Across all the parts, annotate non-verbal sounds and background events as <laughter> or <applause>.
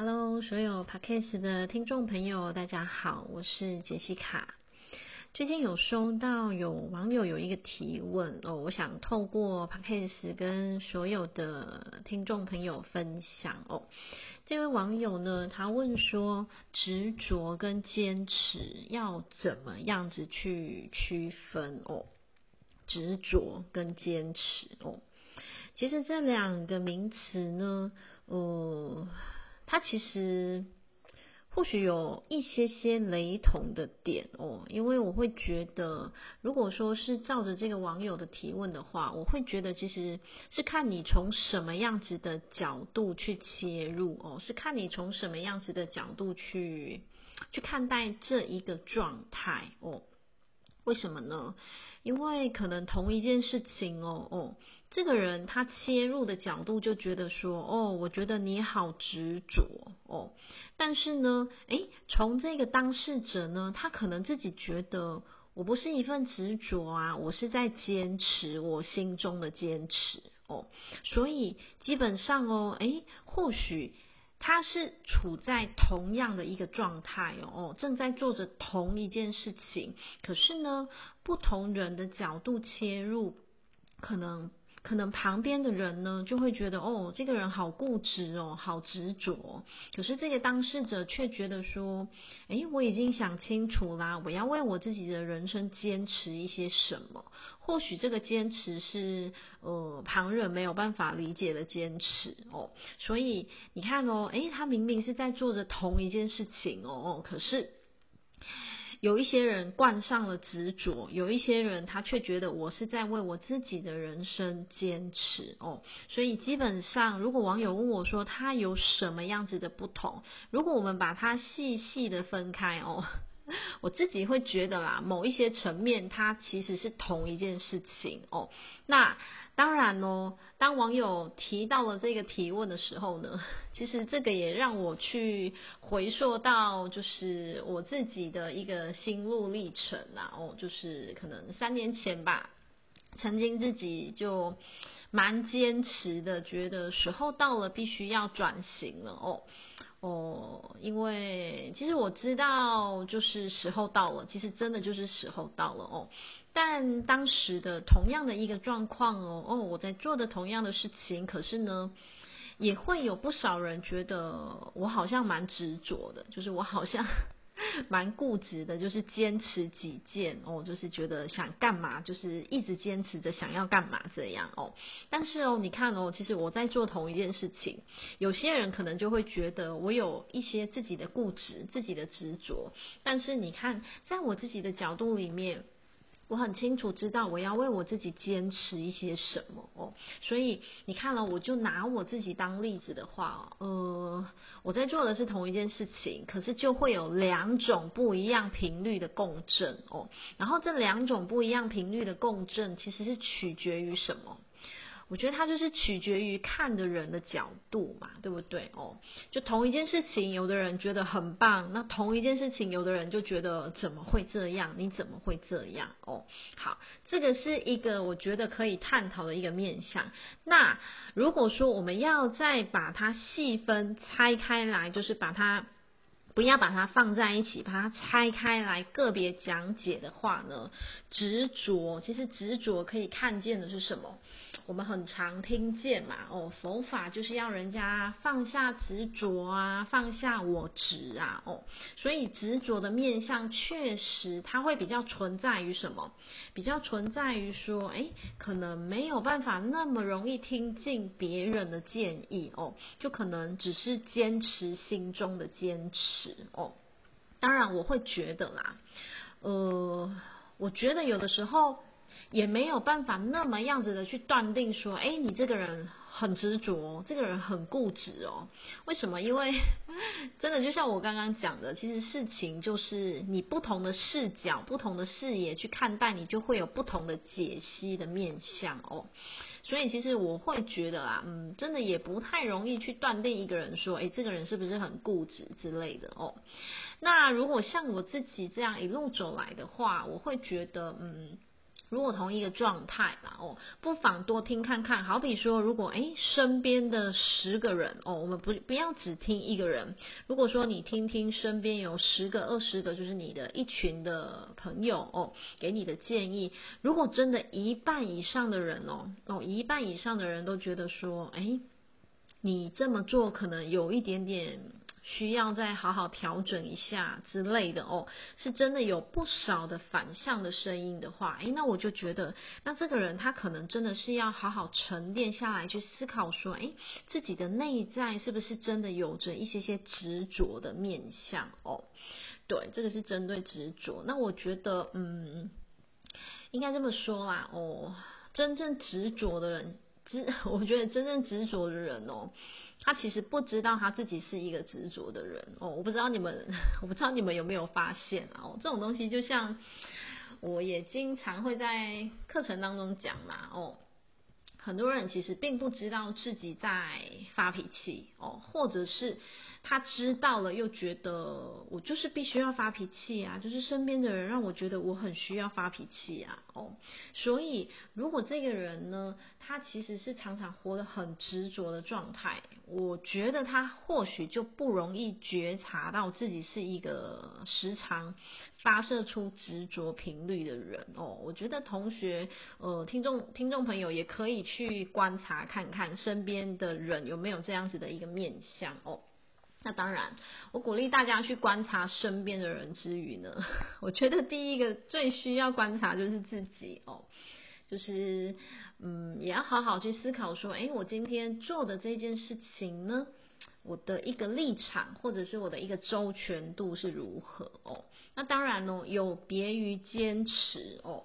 Hello，所有 Podcast 的听众朋友，大家好，我是杰西卡。最近有收到有网友有一个提问哦，我想透过 Podcast 跟所有的听众朋友分享哦。这位网友呢，他问说，执着跟坚持要怎么样子去区分哦？执着跟坚持哦，其实这两个名词呢，呃。它其实或许有一些些雷同的点哦，因为我会觉得，如果说是照着这个网友的提问的话，我会觉得其实是看你从什么样子的角度去切入哦，是看你从什么样子的角度去去看待这一个状态哦。为什么呢？因为可能同一件事情哦哦。这个人他切入的角度就觉得说，哦，我觉得你好执着哦。但是呢，诶，从这个当事者呢，他可能自己觉得我不是一份执着啊，我是在坚持我心中的坚持哦。所以基本上哦，诶，或许他是处在同样的一个状态哦，正在做着同一件事情，可是呢，不同人的角度切入，可能。可能旁边的人呢，就会觉得哦，这个人好固执哦，好执着。可是这个当事者却觉得说，诶，我已经想清楚啦，我要为我自己的人生坚持一些什么。或许这个坚持是呃旁人没有办法理解的坚持哦。所以你看哦，诶，他明明是在做着同一件事情哦，可是。有一些人惯上了执着，有一些人他却觉得我是在为我自己的人生坚持哦。所以基本上，如果网友问我说他有什么样子的不同，如果我们把它细细的分开哦。<laughs> 我自己会觉得啦，某一些层面，它其实是同一件事情哦。那当然哦，当网友提到了这个提问的时候呢，其实这个也让我去回溯到，就是我自己的一个心路历程啦。哦，就是可能三年前吧，曾经自己就蛮坚持的，觉得时候到了，必须要转型了哦。哦，因为其实我知道，就是时候到了，其实真的就是时候到了哦。但当时的同样的一个状况哦，哦，我在做的同样的事情，可是呢，也会有不少人觉得我好像蛮执着的，就是我好像。蛮固执的，就是坚持己见哦，就是觉得想干嘛，就是一直坚持着想要干嘛这样哦。但是哦，你看哦，其实我在做同一件事情，有些人可能就会觉得我有一些自己的固执、自己的执着。但是你看，在我自己的角度里面。我很清楚知道我要为我自己坚持一些什么哦，所以你看了，我就拿我自己当例子的话，呃，我在做的是同一件事情，可是就会有两种不一样频率的共振哦，然后这两种不一样频率的共振其实是取决于什么？我觉得它就是取决于看的人的角度嘛，对不对哦？就同一件事情，有的人觉得很棒，那同一件事情，有的人就觉得怎么会这样？你怎么会这样？哦，好，这个是一个我觉得可以探讨的一个面向。那如果说我们要再把它细分拆开来，就是把它。不要把它放在一起，把它拆开来个别讲解的话呢，执着其实执着可以看见的是什么？我们很常听见嘛，哦，佛法就是要人家放下执着啊，放下我执啊，哦，所以执着的面向确实它会比较存在于什么？比较存在于说，诶，可能没有办法那么容易听进别人的建议哦，就可能只是坚持心中的坚持。哦，当然我会觉得啦，呃，我觉得有的时候也没有办法那么样子的去断定说，哎，你这个人很执着，这个人很固执哦。为什么？因为 <laughs> 真的就像我刚刚讲的，其实事情就是你不同的视角、不同的视野去看待，你就会有不同的解析的面向哦。所以其实我会觉得啊，嗯，真的也不太容易去断定一个人说，哎，这个人是不是很固执之类的哦。那如果像我自己这样一路走来的话，我会觉得，嗯，如果同一个状态啦，哦，不妨多听看看。好比说，如果诶身边的十个人哦，我们不不要只听一个人。如果说你听听身边有十个、二十个，就是你的一群的朋友哦，给你的建议。如果真的一半以上的人哦，哦，一半以上的人都觉得说，诶，你这么做可能有一点点。需要再好好调整一下之类的哦，是真的有不少的反向的声音的话，诶，那我就觉得，那这个人他可能真的是要好好沉淀下来去思考说，诶，自己的内在是不是真的有着一些些执着的面向哦？对，这个是针对执着。那我觉得，嗯，应该这么说啦，哦，真正执着的人，执，<laughs> 我觉得真正执着的人哦。他其实不知道他自己是一个执着的人哦，我不知道你们，<laughs> 我不知道你们有没有发现哦，这种东西就像我也经常会在课程当中讲嘛哦，很多人其实并不知道自己在发脾气哦，或者是。他知道了，又觉得我就是必须要发脾气啊，就是身边的人让我觉得我很需要发脾气啊，哦，所以如果这个人呢，他其实是常常活得很执着的状态，我觉得他或许就不容易觉察到自己是一个时常发射出执着频率的人哦。我觉得同学，呃，听众听众朋友也可以去观察看看身边的人有没有这样子的一个面相哦。那当然，我鼓励大家去观察身边的人之余呢，我觉得第一个最需要观察就是自己哦，就是嗯，也要好好去思考说，诶，我今天做的这件事情呢，我的一个立场或者是我的一个周全度是如何哦。那当然呢，有别于坚持哦，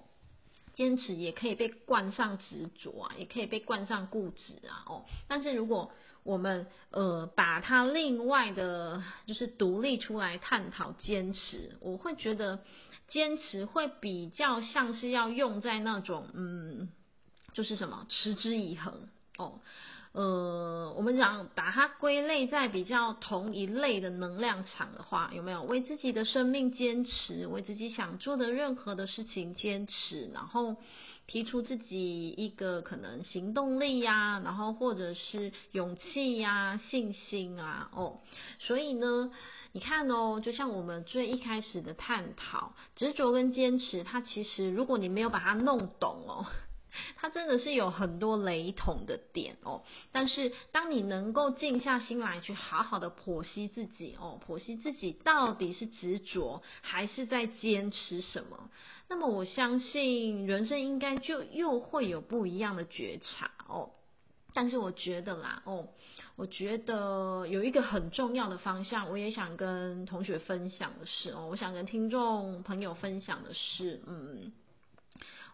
坚持也可以被冠上执着啊，也可以被冠上固执啊哦。但是如果我们呃把它另外的，就是独立出来探讨坚持，我会觉得坚持会比较像是要用在那种嗯，就是什么持之以恒哦，呃，我们讲把它归类在比较同一类的能量场的话，有没有为自己的生命坚持，为自己想做的任何的事情坚持，然后。提出自己一个可能行动力呀，然后或者是勇气呀、信心啊，哦，所以呢，你看哦，就像我们最一开始的探讨，执着跟坚持，它其实如果你没有把它弄懂哦。它真的是有很多雷同的点哦，但是当你能够静下心来去好好的剖析自己哦，剖析自己到底是执着还是在坚持什么，那么我相信人生应该就又会有不一样的觉察哦。但是我觉得啦哦，我觉得有一个很重要的方向，我也想跟同学分享的是哦，我想跟听众朋友分享的是，嗯。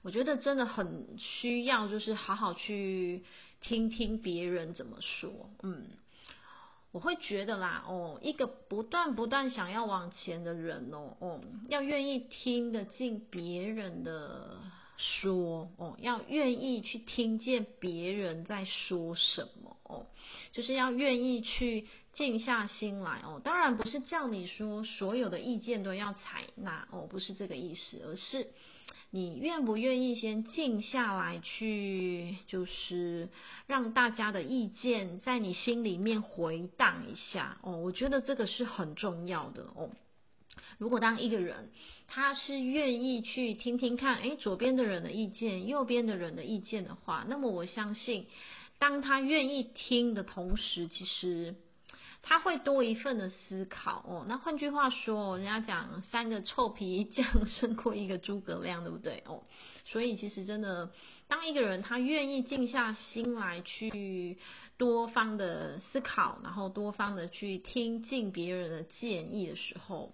我觉得真的很需要，就是好好去听听别人怎么说。嗯，我会觉得啦，哦，一个不断不断想要往前的人哦，哦，要愿意听得进别人的说，哦，要愿意去听见别人在说什么，哦，就是要愿意去静下心来，哦，当然不是叫你说所有的意见都要采纳，哦，不是这个意思，而是。你愿不愿意先静下来，去就是让大家的意见在你心里面回荡一下哦？我觉得这个是很重要的哦。如果当一个人他是愿意去听听看，诶，左边的人的意见，右边的人的意见的话，那么我相信，当他愿意听的同时，其实。他会多一份的思考哦。那换句话说，人家讲三个臭皮匠胜过一个诸葛亮，对不对哦？所以其实真的，当一个人他愿意静下心来去多方的思考，然后多方的去听进别人的建议的时候，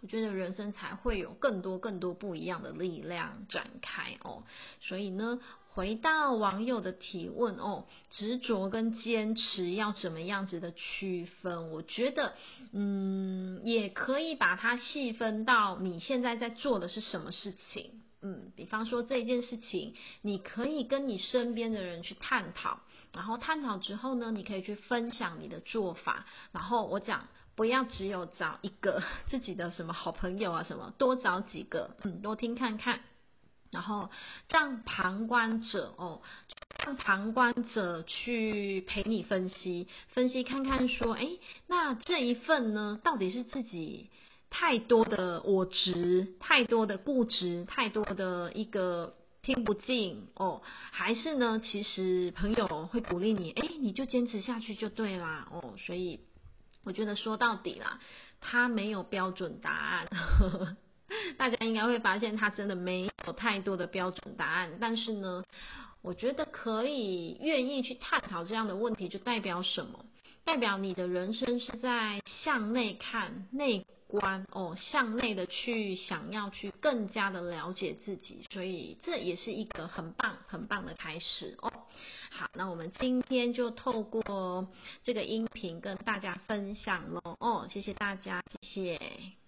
我觉得人生才会有更多更多不一样的力量展开哦。所以呢。回到网友的提问哦，执着跟坚持要怎么样子的区分？我觉得，嗯，也可以把它细分到你现在在做的是什么事情。嗯，比方说这件事情，你可以跟你身边的人去探讨，然后探讨之后呢，你可以去分享你的做法。然后我讲，不要只有找一个 <laughs> 自己的什么好朋友啊什么，多找几个，嗯，多听看看。然后让旁观者哦，让旁观者去陪你分析，分析看看说，哎，那这一份呢，到底是自己太多的我执，太多的固执，太多的一个听不进哦，还是呢，其实朋友会鼓励你，哎，你就坚持下去就对啦哦，所以我觉得说到底啦，他没有标准答案。呵呵 <laughs> 大家应该会发现，他真的没有太多的标准答案。但是呢，我觉得可以愿意去探讨这样的问题，就代表什么？代表你的人生是在向内看、内观哦，向内的去想要去更加的了解自己。所以这也是一个很棒、很棒的开始哦。好，那我们今天就透过这个音频跟大家分享喽。哦，谢谢大家，谢谢。